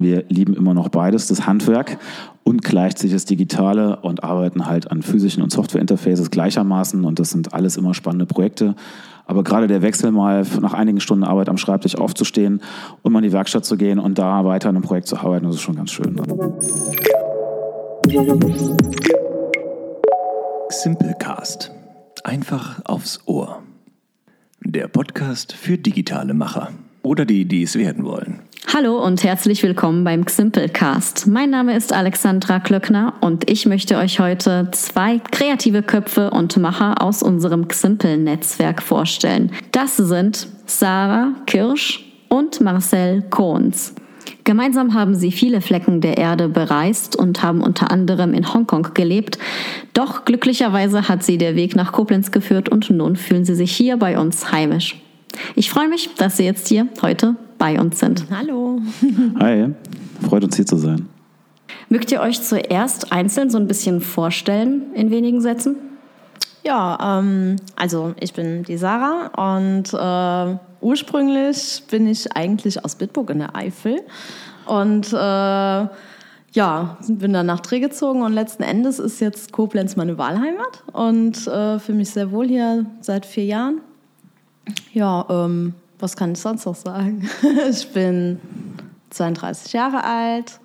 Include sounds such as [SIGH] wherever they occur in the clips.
Wir lieben immer noch beides, das Handwerk und gleichzeitig das Digitale und arbeiten halt an physischen und Software-Interfaces gleichermaßen und das sind alles immer spannende Projekte. Aber gerade der Wechsel mal nach einigen Stunden Arbeit am Schreibtisch aufzustehen und mal in die Werkstatt zu gehen und da weiter an einem Projekt zu arbeiten, das ist schon ganz schön. Simplecast. Einfach aufs Ohr. Der Podcast für digitale Macher oder die, die es werden wollen. Hallo und herzlich willkommen beim Ximplecast. Mein Name ist Alexandra Klöckner und ich möchte euch heute zwei kreative Köpfe und Macher aus unserem Ximple-Netzwerk vorstellen. Das sind Sarah Kirsch und Marcel Kohns. Gemeinsam haben sie viele Flecken der Erde bereist und haben unter anderem in Hongkong gelebt. Doch glücklicherweise hat sie der Weg nach Koblenz geführt und nun fühlen sie sich hier bei uns heimisch. Ich freue mich, dass Sie jetzt hier heute bei uns sind. Hallo. Hi, freut uns hier zu sein. Mögt ihr euch zuerst einzeln so ein bisschen vorstellen in wenigen Sätzen? Ja, ähm, also ich bin die Sarah und äh, ursprünglich bin ich eigentlich aus Bitburg in der Eifel und äh, ja, bin dann nach Dreh gezogen und letzten Endes ist jetzt Koblenz meine Wahlheimat und äh, fühle mich sehr wohl hier seit vier Jahren. Ja, ähm, was kann ich sonst noch sagen? [LAUGHS] ich bin 32 Jahre alt,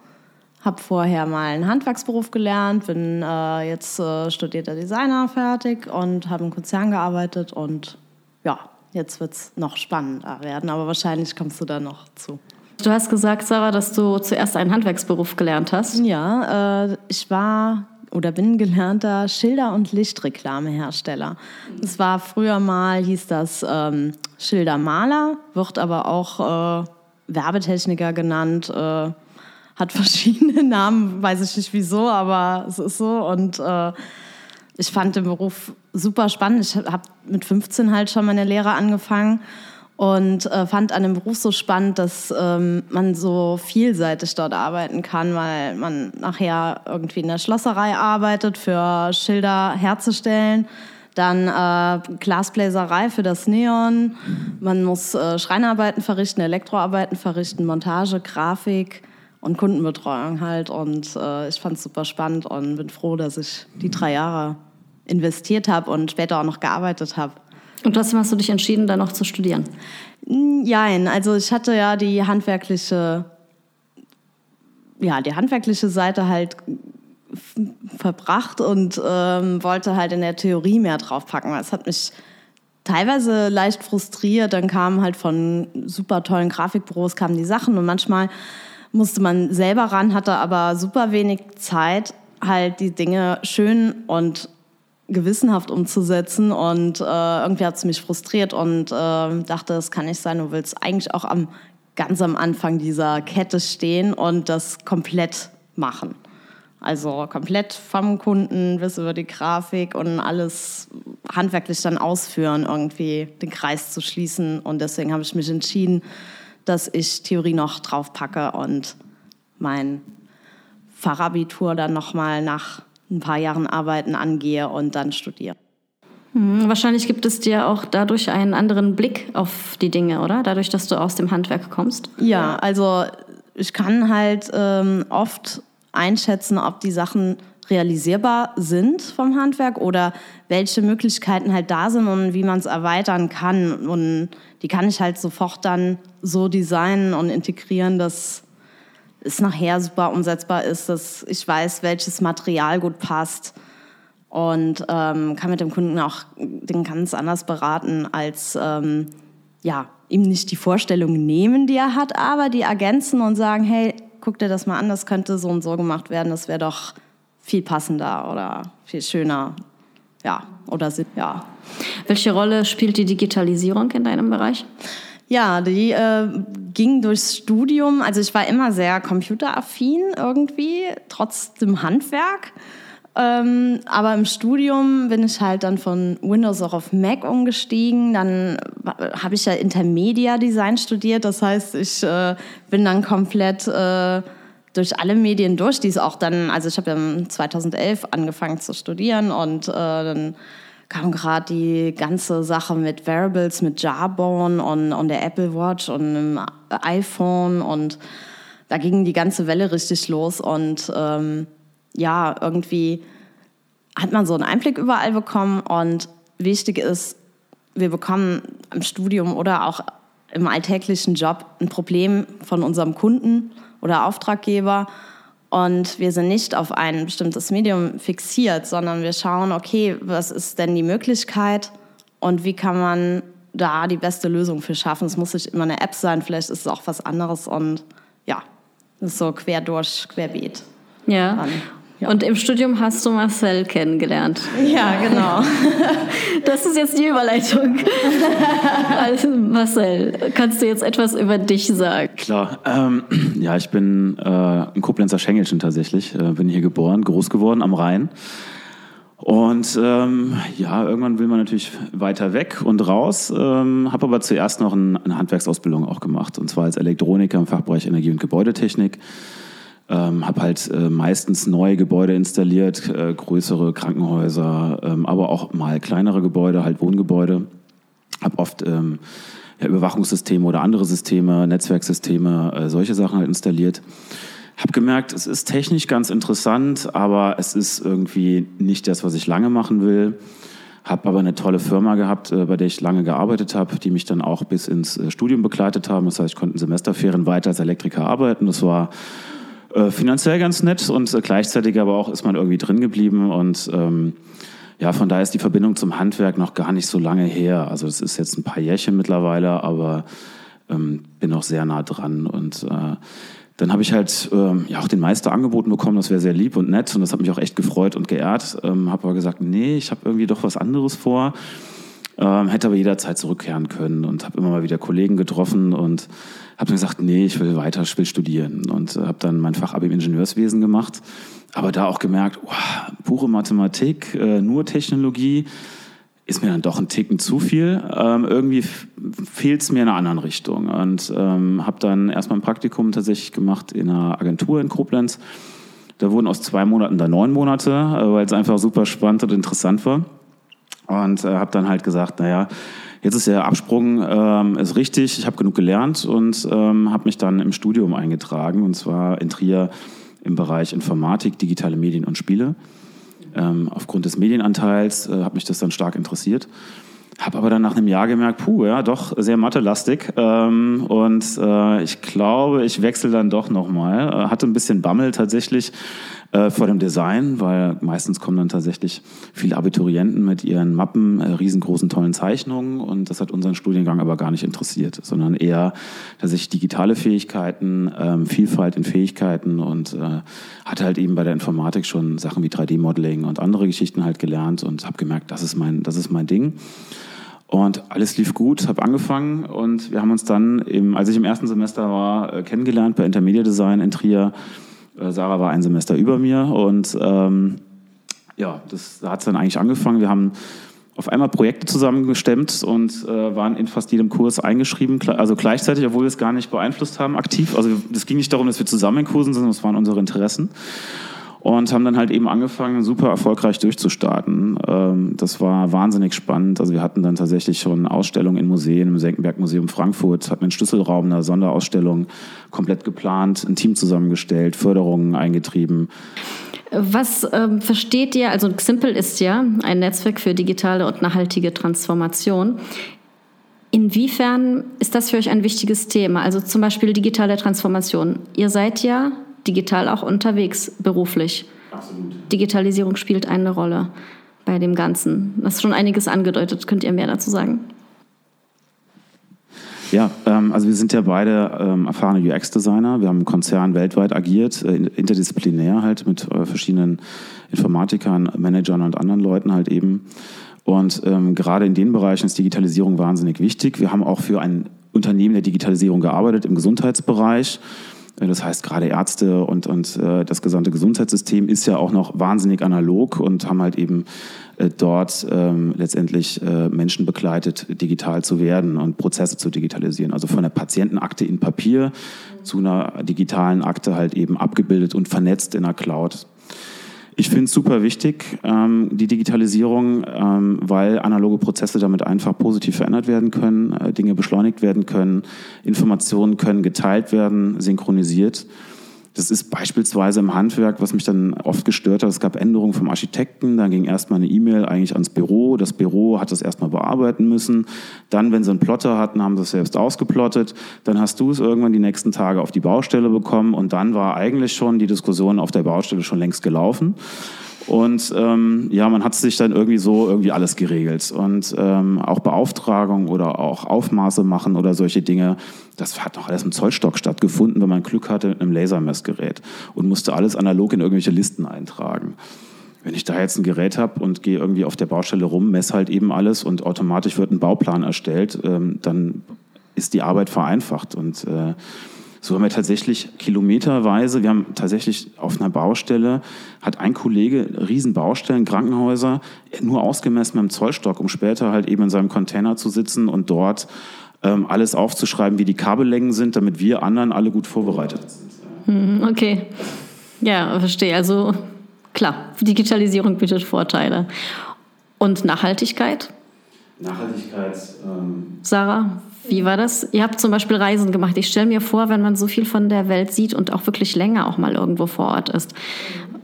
habe vorher mal einen Handwerksberuf gelernt, bin äh, jetzt äh, studierter Designer fertig und habe im Konzern gearbeitet und ja, jetzt wird es noch spannender werden, aber wahrscheinlich kommst du da noch zu. Du hast gesagt, Sarah, dass du zuerst einen Handwerksberuf gelernt hast. Ja, äh, ich war oder bin gelernter Schilder- und Lichtreklamehersteller. Das war früher mal, hieß das ähm, Schildermaler, wird aber auch äh, Werbetechniker genannt, äh, hat [LAUGHS] verschiedene Namen, weiß ich nicht wieso, aber es ist so. Und äh, ich fand den Beruf super spannend. Ich habe mit 15 halt schon meine Lehre angefangen und äh, fand an dem Beruf so spannend, dass ähm, man so vielseitig dort arbeiten kann, weil man nachher irgendwie in der Schlosserei arbeitet, für Schilder herzustellen, dann äh, Glasbläserei für das Neon, man muss äh, Schreinarbeiten verrichten, Elektroarbeiten verrichten, Montage, Grafik und Kundenbetreuung halt. Und äh, ich fand es super spannend und bin froh, dass ich die drei Jahre investiert habe und später auch noch gearbeitet habe. Und trotzdem hast du dich entschieden, da noch zu studieren? Nein, also ich hatte ja die handwerkliche, ja, die handwerkliche Seite halt verbracht und ähm, wollte halt in der Theorie mehr draufpacken. Es hat mich teilweise leicht frustriert. Dann kamen halt von super tollen Grafikbüros kamen die Sachen und manchmal musste man selber ran, hatte aber super wenig Zeit, halt die Dinge schön und gewissenhaft umzusetzen. Und äh, irgendwie hat es mich frustriert und äh, dachte, das kann nicht sein. Du willst eigentlich auch am, ganz am Anfang dieser Kette stehen und das komplett machen. Also komplett vom Kunden bis über die Grafik und alles handwerklich dann ausführen, irgendwie den Kreis zu schließen. Und deswegen habe ich mich entschieden, dass ich Theorie noch drauf packe und mein Fachabitur dann nochmal nach ein paar Jahren Arbeiten angehe und dann studiere. Hm, wahrscheinlich gibt es dir auch dadurch einen anderen Blick auf die Dinge, oder? Dadurch, dass du aus dem Handwerk kommst. Ja, also ich kann halt ähm, oft einschätzen, ob die Sachen realisierbar sind vom Handwerk oder welche Möglichkeiten halt da sind und wie man es erweitern kann. Und die kann ich halt sofort dann so designen und integrieren, dass es nachher super umsetzbar ist, dass ich weiß, welches Material gut passt und ähm, kann mit dem Kunden auch den ganz anders beraten, als ähm, ja, ihm nicht die Vorstellung nehmen, die er hat, aber die ergänzen und sagen, hey, guck dir das mal an, das könnte so und so gemacht werden, das wäre doch viel passender oder viel schöner. Ja, oder ja. Welche Rolle spielt die Digitalisierung in deinem Bereich? Ja, die äh, ging durchs Studium. Also ich war immer sehr computeraffin irgendwie, trotz dem Handwerk. Ähm, aber im Studium bin ich halt dann von Windows auch auf Mac umgestiegen. Dann habe ich ja Intermedia Design studiert. Das heißt, ich äh, bin dann komplett äh, durch alle Medien durch, die es auch dann, also ich habe ja 2011 angefangen zu studieren und äh, dann kam gerade die ganze Sache mit Variables, mit Jarbone und, und der Apple Watch und dem iPhone und da ging die ganze Welle richtig los und ähm, ja, irgendwie hat man so einen Einblick überall bekommen und wichtig ist, wir bekommen im Studium oder auch im alltäglichen Job ein Problem von unserem Kunden oder Auftraggeber und wir sind nicht auf ein bestimmtes Medium fixiert, sondern wir schauen, okay, was ist denn die Möglichkeit und wie kann man da die beste Lösung für schaffen. Es muss nicht immer eine App sein, vielleicht ist es auch was anderes und ja, ist so quer durch, querbeet. Ja. Dann. Ja. Und im Studium hast du Marcel kennengelernt. Ja, genau. [LAUGHS] Das ist jetzt die Überleitung. [LAUGHS] Also Marcel, kannst du jetzt etwas über dich sagen? Klar. Ähm, ja, ich bin äh, ein Koblenzer Schengelchen tatsächlich. Äh, bin hier geboren, groß geworden am Rhein. Und ähm, ja, irgendwann will man natürlich weiter weg und raus. Ähm, habe aber zuerst noch ein, eine Handwerksausbildung auch gemacht. Und zwar als Elektroniker im Fachbereich Energie- und Gebäudetechnik. Ähm, habe halt äh, meistens neue Gebäude installiert, äh, größere Krankenhäuser, ähm, aber auch mal kleinere Gebäude, halt Wohngebäude. Habe oft ähm, ja, Überwachungssysteme oder andere Systeme, Netzwerksysteme, äh, solche Sachen halt installiert. Habe gemerkt, es ist technisch ganz interessant, aber es ist irgendwie nicht das, was ich lange machen will. Habe aber eine tolle Firma gehabt, äh, bei der ich lange gearbeitet habe, die mich dann auch bis ins äh, Studium begleitet haben. Das heißt, ich konnte in Semesterferien weiter als Elektriker arbeiten. Das war äh, finanziell ganz nett und äh, gleichzeitig aber auch ist man irgendwie drin geblieben und ähm, ja, von daher ist die Verbindung zum Handwerk noch gar nicht so lange her. Also es ist jetzt ein paar Jährchen mittlerweile, aber ähm, bin noch sehr nah dran und äh, dann habe ich halt ähm, ja auch den Meister angeboten bekommen, das wäre sehr lieb und nett und das hat mich auch echt gefreut und geehrt. Ähm, habe aber gesagt, nee, ich habe irgendwie doch was anderes vor. Ähm, hätte aber jederzeit zurückkehren können und habe immer mal wieder Kollegen getroffen und habe dann gesagt, nee, ich will weiter, ich will studieren und äh, habe dann mein Fachabi im Ingenieurswesen gemacht, aber da auch gemerkt, wow, pure Mathematik, äh, nur Technologie ist mir dann doch ein Ticken zu viel. Ähm, irgendwie fehlt es mir in einer anderen Richtung und ähm, habe dann erstmal ein Praktikum tatsächlich gemacht in einer Agentur in Koblenz. Da wurden aus zwei Monaten da neun Monate, äh, weil es einfach super spannend und interessant war. Und äh, habe dann halt gesagt, naja, jetzt ist der Absprung ähm, ist richtig, ich habe genug gelernt und ähm, habe mich dann im Studium eingetragen, und zwar in Trier im Bereich Informatik, digitale Medien und Spiele. Ähm, aufgrund des Medienanteils äh, hat mich das dann stark interessiert. Habe aber dann nach einem Jahr gemerkt, puh, ja, doch sehr mathelastig. Ähm, und äh, ich glaube, ich wechsle dann doch nochmal. Äh, hatte ein bisschen Bammel tatsächlich, äh, vor dem Design, weil meistens kommen dann tatsächlich viele Abiturienten mit ihren Mappen, äh, riesengroßen, tollen Zeichnungen und das hat unseren Studiengang aber gar nicht interessiert, sondern eher tatsächlich digitale Fähigkeiten, ähm, Vielfalt in Fähigkeiten und äh, hatte halt eben bei der Informatik schon Sachen wie 3D-Modeling und andere Geschichten halt gelernt und habe gemerkt, das ist mein, das ist mein Ding. Und alles lief gut, habe angefangen und wir haben uns dann, im, als ich im ersten Semester war, äh, kennengelernt bei Intermedia Design in Trier Sarah war ein Semester über mir und ähm, ja, das, da hat es dann eigentlich angefangen. Wir haben auf einmal Projekte zusammengestemmt und äh, waren in fast jedem Kurs eingeschrieben, also gleichzeitig, obwohl wir es gar nicht beeinflusst haben, aktiv. Also es ging nicht darum, dass wir zusammen in Kursen sind, sondern es waren unsere Interessen und haben dann halt eben angefangen, super erfolgreich durchzustarten. Ähm, das war wahnsinnig spannend. Also wir hatten dann tatsächlich schon Ausstellungen in Museen, im Senckenberg Museum Frankfurt, hatten einen Schlüsselraum, eine Sonderausstellung komplett geplant, ein Team zusammengestellt, Förderungen eingetrieben. Was ähm, versteht ihr, also Ximple ist ja ein Netzwerk für digitale und nachhaltige Transformation. Inwiefern ist das für euch ein wichtiges Thema? Also zum Beispiel digitale Transformation. Ihr seid ja digital auch unterwegs beruflich. Absolut. Digitalisierung spielt eine Rolle bei dem Ganzen. Das ist schon einiges angedeutet. Könnt ihr mehr dazu sagen? Ja, ähm, also wir sind ja beide ähm, erfahrene UX-Designer. Wir haben im Konzern weltweit agiert, äh, interdisziplinär halt mit äh, verschiedenen Informatikern, Managern und anderen Leuten halt eben. Und ähm, gerade in den Bereichen ist Digitalisierung wahnsinnig wichtig. Wir haben auch für ein Unternehmen der Digitalisierung gearbeitet im Gesundheitsbereich. Äh, das heißt, gerade Ärzte und, und äh, das gesamte Gesundheitssystem ist ja auch noch wahnsinnig analog und haben halt eben äh, dort ähm, letztendlich äh, Menschen begleitet, digital zu werden und Prozesse zu digitalisieren. Also von der Patientenakte in Papier zu einer digitalen Akte halt eben abgebildet und vernetzt in der Cloud. Ich finde es super wichtig, ähm, die Digitalisierung, ähm, weil analoge Prozesse damit einfach positiv verändert werden können, äh, Dinge beschleunigt werden können, Informationen können geteilt werden, synchronisiert. Das ist beispielsweise im Handwerk, was mich dann oft gestört hat. Es gab Änderungen vom Architekten, dann ging erstmal eine E-Mail eigentlich ans Büro. Das Büro hat das erstmal bearbeiten müssen. Dann, wenn sie einen Plotter hatten, haben sie es selbst ausgeplottet. Dann hast du es irgendwann die nächsten Tage auf die Baustelle bekommen und dann war eigentlich schon die Diskussion auf der Baustelle schon längst gelaufen. Und ähm, ja, man hat sich dann irgendwie so irgendwie alles geregelt. Und ähm, auch Beauftragung oder auch Aufmaße machen oder solche Dinge, das hat noch alles im Zollstock stattgefunden, wenn man Glück hatte mit einem Lasermessgerät und musste alles analog in irgendwelche Listen eintragen. Wenn ich da jetzt ein Gerät habe und gehe irgendwie auf der Baustelle rum, messe halt eben alles und automatisch wird ein Bauplan erstellt, ähm, dann ist die Arbeit vereinfacht. Und äh, so haben wir tatsächlich kilometerweise, wir haben tatsächlich auf einer Baustelle, hat ein Kollege Riesenbaustellen, Krankenhäuser, nur ausgemessen mit dem Zollstock, um später halt eben in seinem Container zu sitzen und dort alles aufzuschreiben, wie die Kabellängen sind, damit wir anderen alle gut vorbereitet sind. Hm, okay. Ja, verstehe. Also klar, Digitalisierung bietet Vorteile. Und Nachhaltigkeit? Nachhaltigkeit. Ähm Sarah, wie war das? Ihr habt zum Beispiel Reisen gemacht. Ich stelle mir vor, wenn man so viel von der Welt sieht und auch wirklich länger auch mal irgendwo vor Ort ist.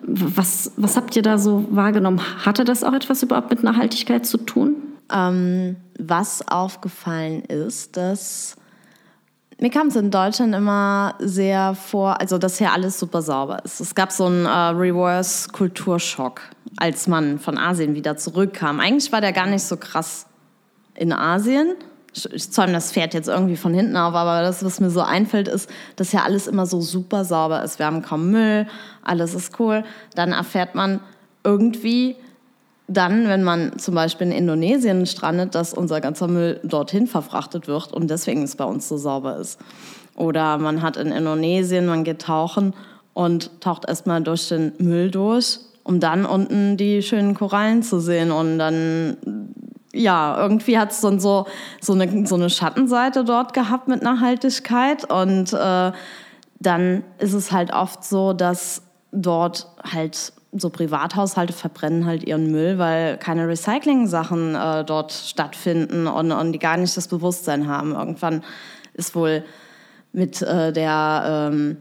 Was, was habt ihr da so wahrgenommen? Hatte das auch etwas überhaupt mit Nachhaltigkeit zu tun? Ähm, was aufgefallen ist, dass mir kam es in Deutschland immer sehr vor, also dass hier alles super sauber ist. Es gab so einen äh, Reverse-Kulturschock, als man von Asien wieder zurückkam. Eigentlich war der gar nicht so krass in Asien ich zäume das Pferd jetzt irgendwie von hinten auf, aber das, was mir so einfällt, ist, dass ja alles immer so super sauber ist. Wir haben kaum Müll, alles ist cool. Dann erfährt man irgendwie dann, wenn man zum Beispiel in Indonesien strandet, dass unser ganzer Müll dorthin verfrachtet wird und deswegen es bei uns so sauber ist. Oder man hat in Indonesien, man geht tauchen und taucht erstmal durch den Müll durch, um dann unten die schönen Korallen zu sehen und dann ja, irgendwie hat es dann so, so, eine, so eine Schattenseite dort gehabt mit Nachhaltigkeit. Und äh, dann ist es halt oft so, dass dort halt so Privathaushalte verbrennen halt ihren Müll, weil keine Recycling-Sachen äh, dort stattfinden und, und die gar nicht das Bewusstsein haben. Irgendwann ist wohl mit äh, der, ähm,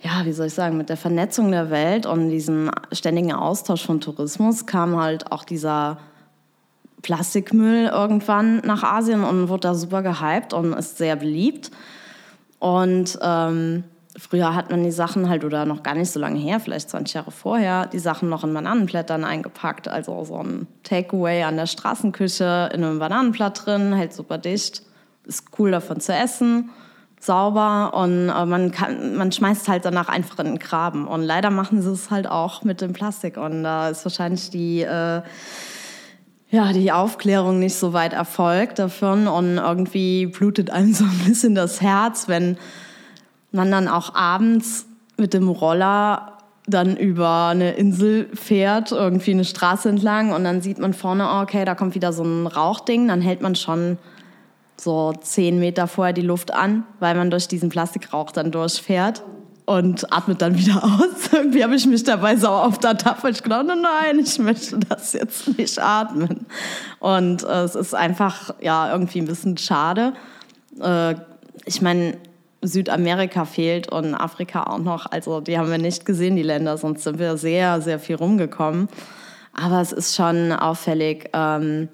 ja, wie soll ich sagen, mit der Vernetzung der Welt und diesem ständigen Austausch von Tourismus kam halt auch dieser Plastikmüll irgendwann nach Asien und wurde da super gehypt und ist sehr beliebt. Und ähm, früher hat man die Sachen halt, oder noch gar nicht so lange her, vielleicht 20 Jahre vorher, die Sachen noch in Bananenblättern eingepackt. Also so ein Takeaway an der Straßenküche in einem Bananenblatt drin, hält super dicht, ist cool davon zu essen, sauber und äh, man, kann, man schmeißt halt danach einfach in den Graben. Und leider machen sie es halt auch mit dem Plastik. Und da ist wahrscheinlich die... Äh, ja, die Aufklärung nicht so weit erfolgt davon und irgendwie blutet einem so ein bisschen das Herz, wenn man dann auch abends mit dem Roller dann über eine Insel fährt, irgendwie eine Straße entlang und dann sieht man vorne, oh, okay, da kommt wieder so ein Rauchding, dann hält man schon so zehn Meter vorher die Luft an, weil man durch diesen Plastikrauch dann durchfährt und atmet dann wieder [LAUGHS] aus. Irgendwie habe ich mich dabei so auf der Tafel gedacht, nein, ich möchte das jetzt nicht atmen. Und äh, es ist einfach ja irgendwie ein bisschen schade. Äh, ich meine, Südamerika fehlt und Afrika auch noch. Also die haben wir nicht gesehen, die Länder, sonst sind wir sehr, sehr viel rumgekommen. Aber es ist schon auffällig, ähm,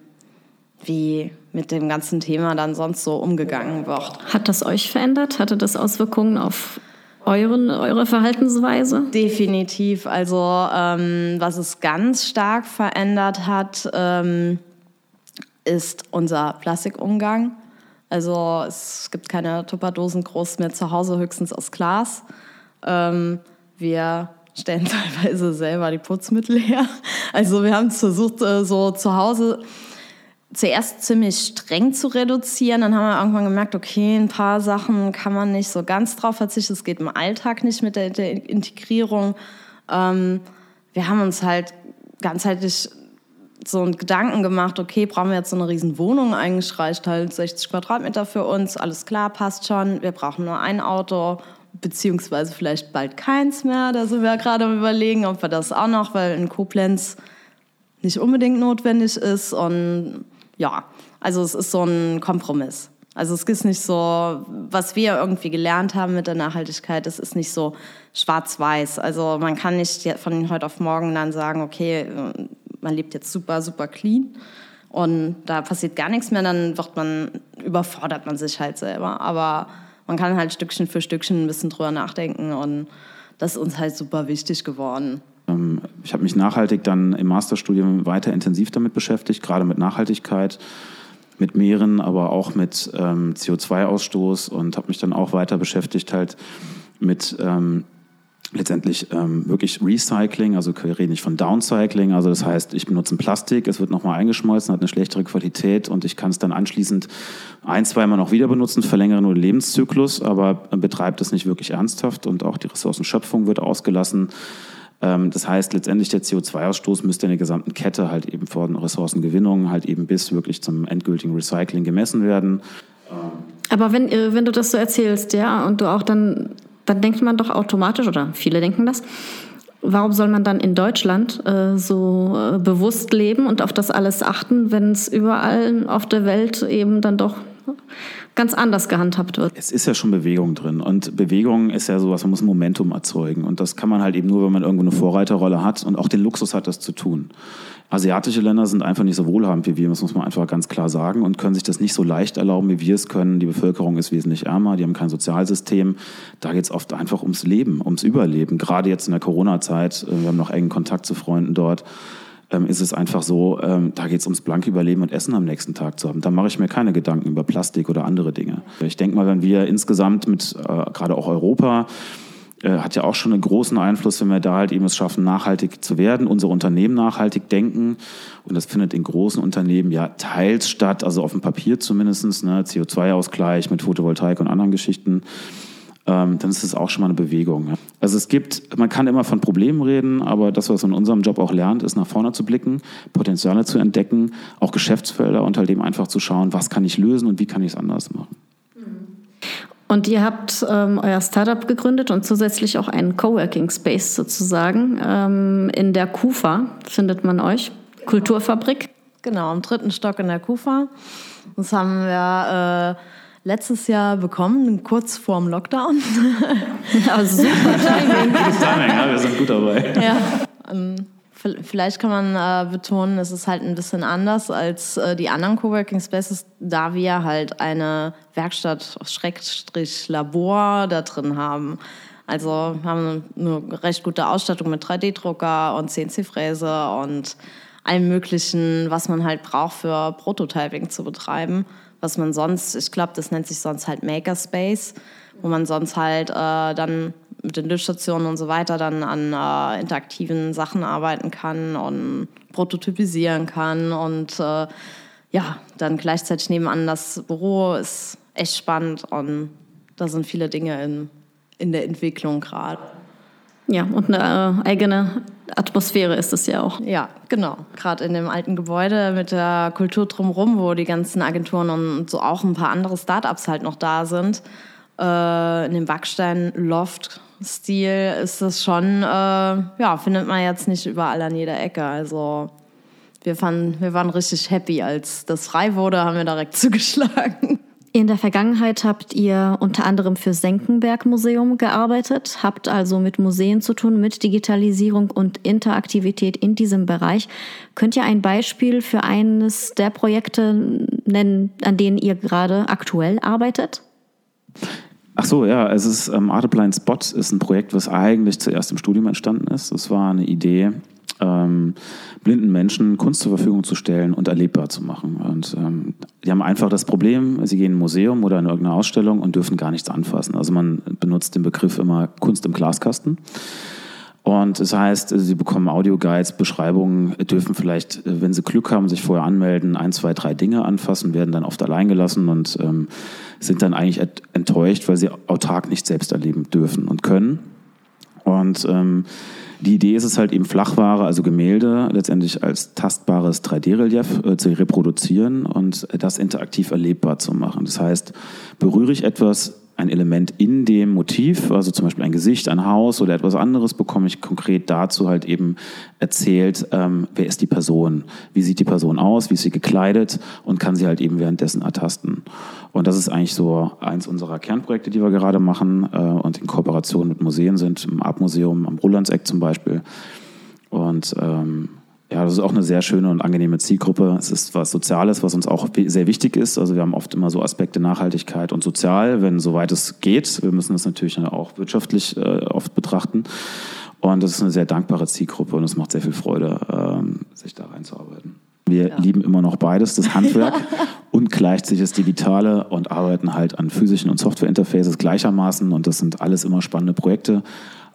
wie mit dem ganzen Thema dann sonst so umgegangen wird. Hat das euch verändert? Hatte das Auswirkungen auf euren, eure Verhaltensweise? Definitiv. Also ähm, was es ganz stark verändert hat, ähm, ist unser Plastikumgang. Also es gibt keine Tupperdosen groß mehr zu Hause, höchstens aus Glas. Ähm, wir stellen [LAUGHS] teilweise selber die Putzmittel her. Also wir haben es versucht, äh, so zu Hause zuerst ziemlich streng zu reduzieren. Dann haben wir irgendwann gemerkt, okay, ein paar Sachen kann man nicht so ganz drauf verzichten. Es geht im Alltag nicht mit der, Integrierung. Ähm, wir haben uns halt ganzheitlich so einen Gedanken gemacht, okay, brauchen wir jetzt so eine riesen Wohnung? Eigentlich reicht halt 60 Quadratmeter für uns, alles klar, passt schon. Wir brauchen nur ein Auto beziehungsweise vielleicht bald keins mehr. Da sind wir gerade am Überlegen, ob wir das auch noch, weil in Koblenz nicht unbedingt notwendig ist. Und ja, also es ist so ein Kompromiss. Also es ist nicht so, was wir irgendwie gelernt haben mit der Nachhaltigkeit, es ist nicht so schwarz-weiß. Also man kann nicht von heute auf morgen dann sagen, okay, man lebt jetzt super, super clean und da passiert gar nichts mehr, dann wird man, überfordert man sich halt selber. Aber man kann halt Stückchen für Stückchen ein bisschen drüber nachdenken und das ist uns halt super wichtig geworden. Ähm, ich habe mich nachhaltig dann im Masterstudium weiter intensiv damit beschäftigt, gerade mit Nachhaltigkeit, mit Meeren, aber auch mit ähm, CO2-Ausstoß und habe mich dann auch weiter beschäftigt halt mit ähm, letztendlich ähm, wirklich Recycling, also wir reden nicht von Downcycling, also das heißt, ich benutze ein Plastik, es wird nochmal eingeschmolzen, hat eine schlechtere Qualität und ich kann es dann anschließend ein, zweimal noch wieder benutzen, verlängere nur den Lebenszyklus, aber betreibt es nicht wirklich ernsthaft und auch die Ressourcenschöpfung wird ausgelassen. Ähm, das heißt, letztendlich der CO2-Ausstoß müsste in der gesamten Kette halt eben von Ressourcengewinnung halt eben bis wirklich zum endgültigen Recycling gemessen werden. Aber wenn, äh, wenn du das so erzählst, ja, und du auch dann dann denkt man doch automatisch, oder viele denken das, warum soll man dann in Deutschland äh, so äh, bewusst leben und auf das alles achten, wenn es überall auf der Welt eben dann doch ganz anders gehandhabt wird. Es ist ja schon Bewegung drin und Bewegung ist ja sowas, man muss ein Momentum erzeugen und das kann man halt eben nur, wenn man irgendwo eine Vorreiterrolle hat und auch den Luxus hat, das zu tun. Asiatische Länder sind einfach nicht so wohlhabend wie wir, das muss man einfach ganz klar sagen, und können sich das nicht so leicht erlauben, wie wir es können. Die Bevölkerung ist wesentlich ärmer, die haben kein Sozialsystem. Da geht es oft einfach ums Leben, ums Überleben. Gerade jetzt in der Corona-Zeit, äh, wir haben noch engen Kontakt zu Freunden dort, ähm, ist es einfach so, ähm, da geht es ums blanke Überleben und Essen am nächsten Tag zu haben. Da mache ich mir keine Gedanken über Plastik oder andere Dinge. Ich denke mal, wenn wir insgesamt mit äh, gerade auch Europa äh, hat ja auch schon einen großen Einfluss, wenn wir da halt eben es schaffen, nachhaltig zu werden, unsere Unternehmen nachhaltig denken. Und das findet in großen Unternehmen ja teils statt, also auf dem Papier zumindest, ne, CO2-Ausgleich mit Photovoltaik und anderen Geschichten. Ähm, dann ist es auch schon mal eine Bewegung. Ja. Also es gibt, man kann immer von Problemen reden, aber das, was man in unserem Job auch lernt, ist nach vorne zu blicken, Potenziale zu entdecken, auch Geschäftsfelder und halt eben einfach zu schauen, was kann ich lösen und wie kann ich es anders machen. Und ihr habt ähm, euer Startup gegründet und zusätzlich auch einen Coworking Space sozusagen. Ähm, in der KUFA findet man euch, Kulturfabrik. Genau, im dritten Stock in der KUFA. Das haben wir äh, letztes Jahr bekommen, kurz vorm Lockdown. [LAUGHS] ja, super Timing. Gutes Timing, ja, wir sind gut dabei. Ja. Ähm, Vielleicht kann man äh, betonen, es ist halt ein bisschen anders als äh, die anderen Coworking Spaces, da wir halt eine Werkstatt, Schrägstrich Labor da drin haben. Also haben eine recht gute Ausstattung mit 3D-Drucker und CNC-Fräse und allem Möglichen, was man halt braucht für Prototyping zu betreiben. Was man sonst, ich glaube, das nennt sich sonst halt Makerspace, wo man sonst halt äh, dann mit den Liftstationen und so weiter dann an äh, interaktiven Sachen arbeiten kann und prototypisieren kann und äh, ja, dann gleichzeitig nebenan das Büro ist echt spannend und da sind viele Dinge in, in der Entwicklung gerade. Ja, und eine äh, eigene Atmosphäre ist es ja auch. Ja, genau. Gerade in dem alten Gebäude mit der Kultur drumherum, wo die ganzen Agenturen und so auch ein paar andere Startups halt noch da sind. Äh, in dem Backstein-Loft Stil ist das schon, äh, ja, findet man jetzt nicht überall an jeder Ecke. Also wir, fanden, wir waren richtig happy, als das frei wurde, haben wir direkt [LAUGHS] zugeschlagen. In der Vergangenheit habt ihr unter anderem für Senckenberg Museum gearbeitet, habt also mit Museen zu tun, mit Digitalisierung und Interaktivität in diesem Bereich. Könnt ihr ein Beispiel für eines der Projekte nennen, an denen ihr gerade aktuell arbeitet? Ach so, ja, es ist ähm, Art Blind Spot ist ein Projekt, was eigentlich zuerst im Studium entstanden ist. Es war eine Idee, ähm, blinden Menschen Kunst zur Verfügung zu stellen und erlebbar zu machen. Und ähm, die haben einfach das Problem, sie gehen in ein Museum oder in irgendeine Ausstellung und dürfen gar nichts anfassen. Also man benutzt den Begriff immer Kunst im Glaskasten. Und das heißt, sie bekommen Audioguides, Beschreibungen, dürfen vielleicht, wenn sie Glück haben, sich vorher anmelden, ein, zwei, drei Dinge anfassen, werden dann oft allein gelassen und ähm, sind dann eigentlich enttäuscht, weil sie autark nicht selbst erleben dürfen und können. Und ähm, die Idee ist es halt eben Flachware, also Gemälde, letztendlich als tastbares 3D-Relief äh, zu reproduzieren und das interaktiv erlebbar zu machen. Das heißt, berühre ich etwas, ein Element in dem Motiv, also zum Beispiel ein Gesicht, ein Haus oder etwas anderes, bekomme ich konkret dazu halt eben erzählt, ähm, wer ist die Person, wie sieht die Person aus, wie ist sie gekleidet und kann sie halt eben währenddessen ertasten. Und das ist eigentlich so eins unserer Kernprojekte, die wir gerade machen äh, und in Kooperation mit Museen sind, im Artmuseum am Rolandseck zum Beispiel. Und ähm, ja, das ist auch eine sehr schöne und angenehme Zielgruppe. Es ist was Soziales, was uns auch sehr wichtig ist. Also wir haben oft immer so Aspekte Nachhaltigkeit und sozial, wenn soweit es geht. Wir müssen das natürlich auch wirtschaftlich äh, oft betrachten. Und das ist eine sehr dankbare Zielgruppe und es macht sehr viel Freude, ähm, sich da reinzuarbeiten. Wir ja. lieben immer noch beides, das Handwerk [LAUGHS] und gleichzeitig das Digitale und arbeiten halt an physischen und Software-Interfaces gleichermaßen. Und das sind alles immer spannende Projekte.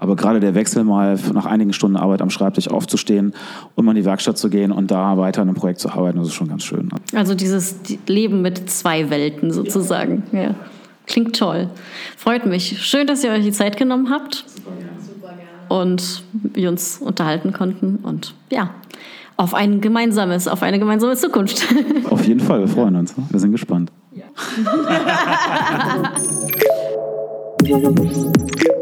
Aber gerade der Wechsel mal nach einigen Stunden Arbeit am Schreibtisch aufzustehen und mal in die Werkstatt zu gehen und da weiter an einem Projekt zu arbeiten, das ist schon ganz schön. Also dieses Leben mit zwei Welten sozusagen. Ja. ja. Klingt toll. Freut mich. Schön, dass ihr euch die Zeit genommen habt. Super gerne. Super gerne. Und wir uns unterhalten konnten. Und ja, auf ein gemeinsames, auf eine gemeinsame Zukunft. [LAUGHS] Auf jeden Fall, wir freuen uns. Wir sind gespannt. Ja. [LAUGHS]